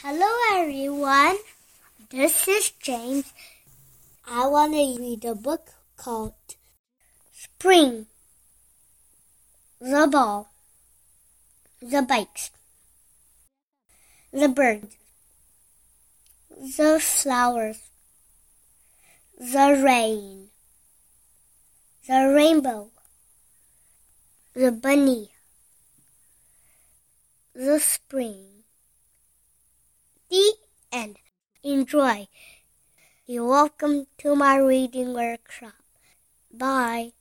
Hello, everyone. This is James. I want to read a book called Spring. The ball, the bikes, the birds, the flowers, the rain, the rainbow, the bunny, the spring. The end. Enjoy. You're welcome to my reading workshop. Bye.